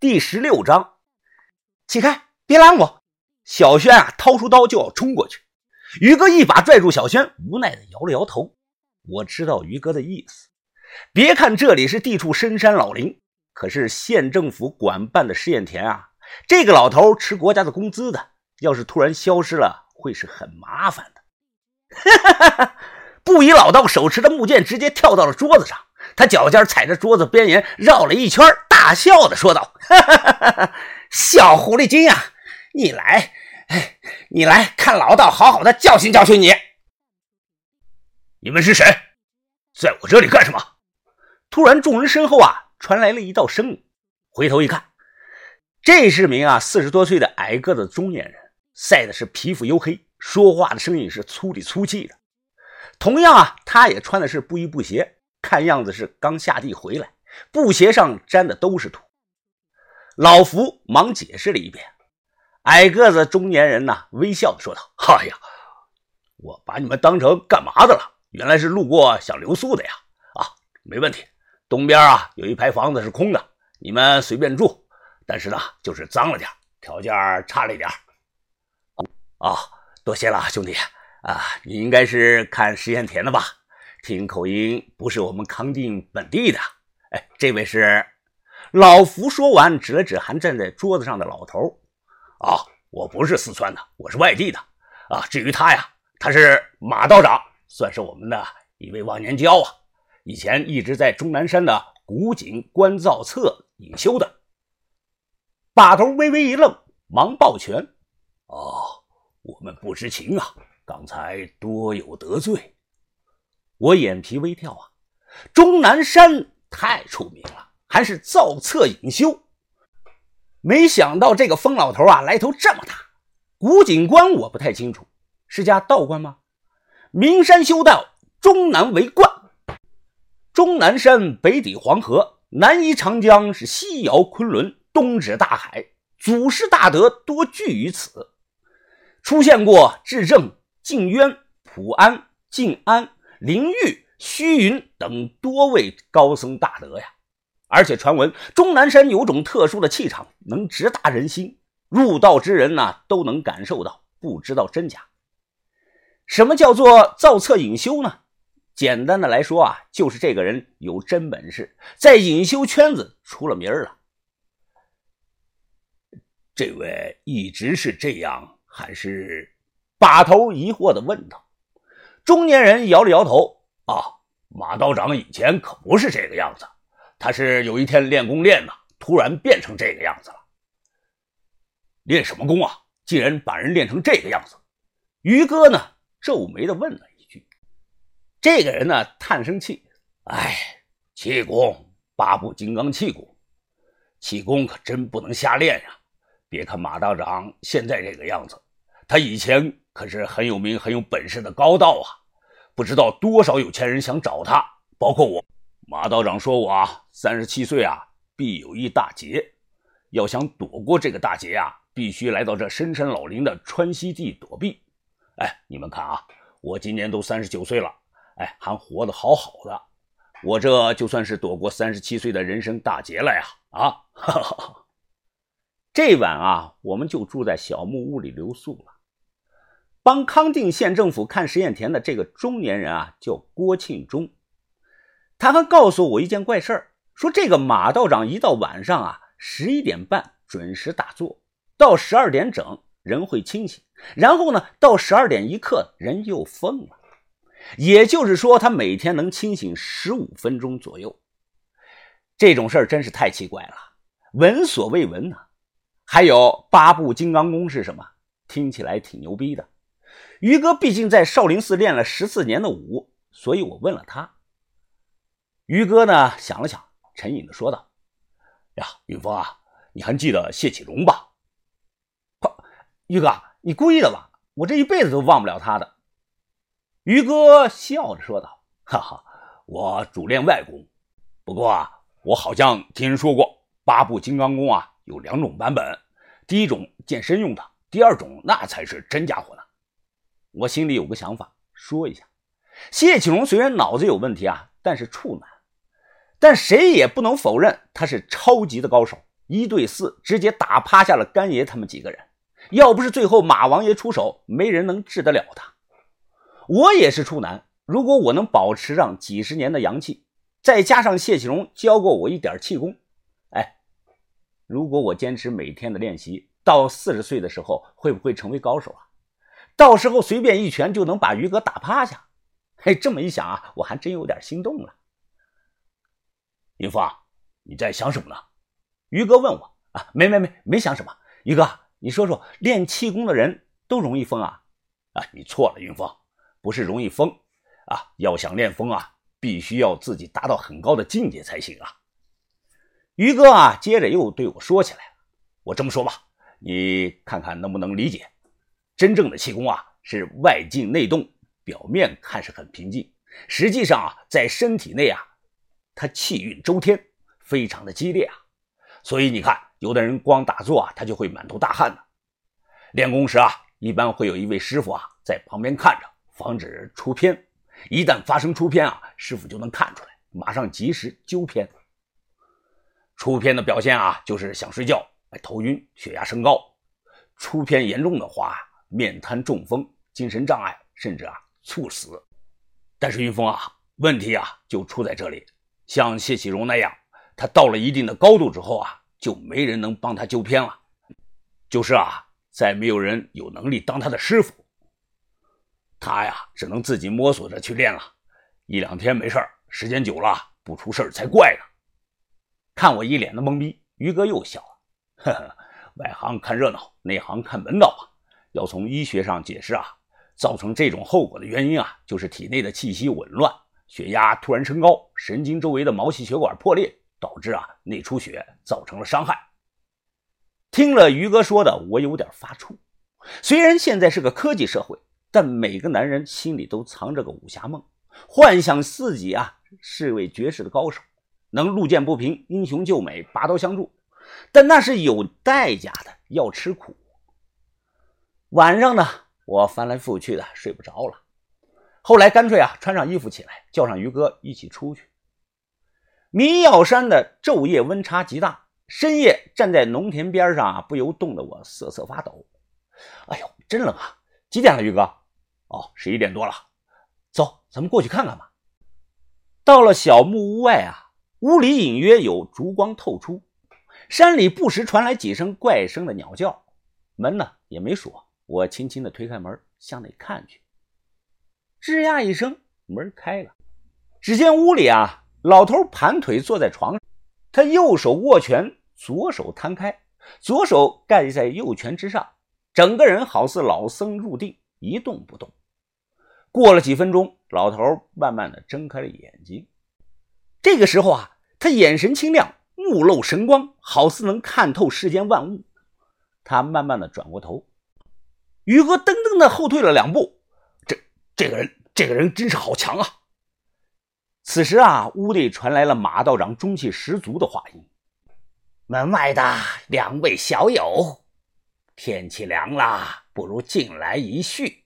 第十六章，起开，别拦我！小轩啊，掏出刀就要冲过去。于哥一把拽住小轩，无奈的摇了摇头。我知道于哥的意思。别看这里是地处深山老林，可是县政府管办的试验田啊，这个老头吃国家的工资的，要是突然消失了，会是很麻烦的。哈哈哈！布衣老道手持的木剑直接跳到了桌子上，他脚尖踩着桌子边沿绕了一圈，大笑的说道：“哈哈哈哈小狐狸精啊，你来，你来看老道好好的教训教训你。你们是谁？在我这里干什么？”突然，众人身后啊传来了一道声音，回头一看，这是名啊四十多岁的矮个子中年人，晒的是皮肤黝黑。说话的声音是粗里粗气的，同样啊，他也穿的是布衣布鞋，看样子是刚下地回来，布鞋上沾的都是土。老福忙解释了一遍，矮个子中年人呢，微笑的说道：“哎呀，我把你们当成干嘛的了？原来是路过想留宿的呀！啊，没问题，东边啊有一排房子是空的，你们随便住，但是呢，就是脏了点，条件差了一点。啊。”多谢了，兄弟啊！你应该是看实验田的吧？听口音不是我们康定本地的。哎，这位是老福。说完，指了指还站在桌子上的老头。啊，我不是四川的，我是外地的。啊，至于他呀，他是马道长，算是我们的一位忘年交啊。以前一直在终南山的古井观造册隐修的。把头微微一愣，忙抱拳。哦。我们不知情啊，刚才多有得罪。我眼皮微跳啊，终南山太出名了，还是造册隐修。没想到这个疯老头啊，来头这么大。古井关我不太清楚，是家道观吗？名山修道，终南为冠。终南山北抵黄河，南依长江，是西遥昆仑，东指大海，祖师大德多聚于此。出现过至正、静渊、普安、静安、灵玉、虚云等多位高僧大德呀，而且传闻终南山有种特殊的气场，能直达人心，入道之人呐都能感受到，不知道真假。什么叫做造册隐修呢？简单的来说啊，就是这个人有真本事，在隐修圈子出了名了。这位一直是这样。还是把头疑惑的问道，中年人摇了摇头啊，马道长以前可不是这个样子，他是有一天练功练的，突然变成这个样子了。练什么功啊？竟然把人练成这个样子？于哥呢，皱眉的问了一句。这个人呢，叹声气，哎，气功，八部金刚气功，气功可真不能瞎练呀。别看马道长现在这个样子。他以前可是很有名、很有本事的高道啊，不知道多少有钱人想找他，包括我。马道长说我啊，三十七岁啊，必有一大劫，要想躲过这个大劫啊，必须来到这深山老林的川西地躲避。哎，你们看啊，我今年都三十九岁了，哎，还活得好好的，我这就算是躲过三十七岁的人生大劫了呀！啊，哈哈。这晚啊，我们就住在小木屋里留宿了。帮康定县政府看实验田的这个中年人啊，叫郭庆忠。他还告诉我一件怪事儿，说这个马道长一到晚上啊，十一点半准时打坐，到十二点整人会清醒，然后呢，到十二点一刻人又疯了。也就是说，他每天能清醒十五分钟左右。这种事儿真是太奇怪了，闻所未闻呐。还有八部金刚功是什么？听起来挺牛逼的。于哥毕竟在少林寺练了十四年的武，所以我问了他。于哥呢想了想，沉吟的说道：“呀，云峰啊，你还记得谢启荣吧？”“于哥，你故意的吧？我这一辈子都忘不了他的。”于哥笑着说道：“哈哈，我主练外功，不过啊，我好像听人说过八部金刚功啊有两种版本，第一种健身用的，第二种那才是真家伙呢。”我心里有个想法，说一下。谢启荣虽然脑子有问题啊，但是处男，但谁也不能否认他是超级的高手，一对四直接打趴下了干爷他们几个人。要不是最后马王爷出手，没人能治得了他。我也是处男，如果我能保持上几十年的阳气，再加上谢启荣教过我一点气功，哎，如果我坚持每天的练习，到四十岁的时候，会不会成为高手啊？到时候随便一拳就能把于哥打趴下。嘿，这么一想啊，我还真有点心动了。云峰，你在想什么呢？于哥问我啊，没没没，没想什么。于哥，你说说，练气功的人都容易疯啊？啊，你错了，云峰，不是容易疯啊，要想练疯啊，必须要自己达到很高的境界才行啊。于哥啊，接着又对我说起来了。我这么说吧，你看看能不能理解？真正的气功啊，是外静内动，表面看是很平静，实际上啊，在身体内啊。他气运周天，非常的激烈啊，所以你看，有的人光打坐啊，他就会满头大汗的。练功时啊，一般会有一位师傅啊在旁边看着，防止出偏。一旦发生出偏啊，师傅就能看出来，马上及时纠偏。出偏的表现啊，就是想睡觉，头晕，血压升高。出偏严重的话，面瘫、中风、精神障碍，甚至啊猝死。但是云峰啊，问题啊就出在这里。像谢启荣那样，他到了一定的高度之后啊，就没人能帮他纠偏了。就是啊，再没有人有能力当他的师傅，他呀，只能自己摸索着去练了。一两天没事时间久了不出事才怪呢。看我一脸的懵逼，于哥又笑了：“呵呵，外行看热闹，内行看门道啊。要从医学上解释啊，造成这种后果的原因啊，就是体内的气息紊乱。”血压突然升高，神经周围的毛细血管破裂，导致啊内出血，造成了伤害。听了于哥说的，我有点发怵。虽然现在是个科技社会，但每个男人心里都藏着个武侠梦，幻想自己啊是位绝世的高手，能路见不平，英雄救美，拔刀相助。但那是有代价的，要吃苦。晚上呢，我翻来覆去的睡不着了。后来干脆啊，穿上衣服起来，叫上于哥一起出去。迷药山的昼夜温差极大，深夜站在农田边上啊，不由冻得我瑟瑟发抖。哎呦，真冷啊！几点了，于哥？哦，十一点多了。走，咱们过去看看吧。到了小木屋外啊，屋里隐约有烛光透出，山里不时传来几声怪声的鸟叫。门呢也没锁，我轻轻地推开门，向内看去。吱呀一声，门开了。只见屋里啊，老头盘腿坐在床上，他右手握拳，左手摊开，左手盖在右拳之上，整个人好似老僧入定，一动不动。过了几分钟，老头慢慢的睁开了眼睛。这个时候啊，他眼神清亮，目露神光，好似能看透世间万物。他慢慢的转过头，于哥噔噔的后退了两步。这这个人，这个人真是好强啊！此时啊，屋内传来了马道长中气十足的话音：“门外的两位小友，天气凉了，不如进来一叙。”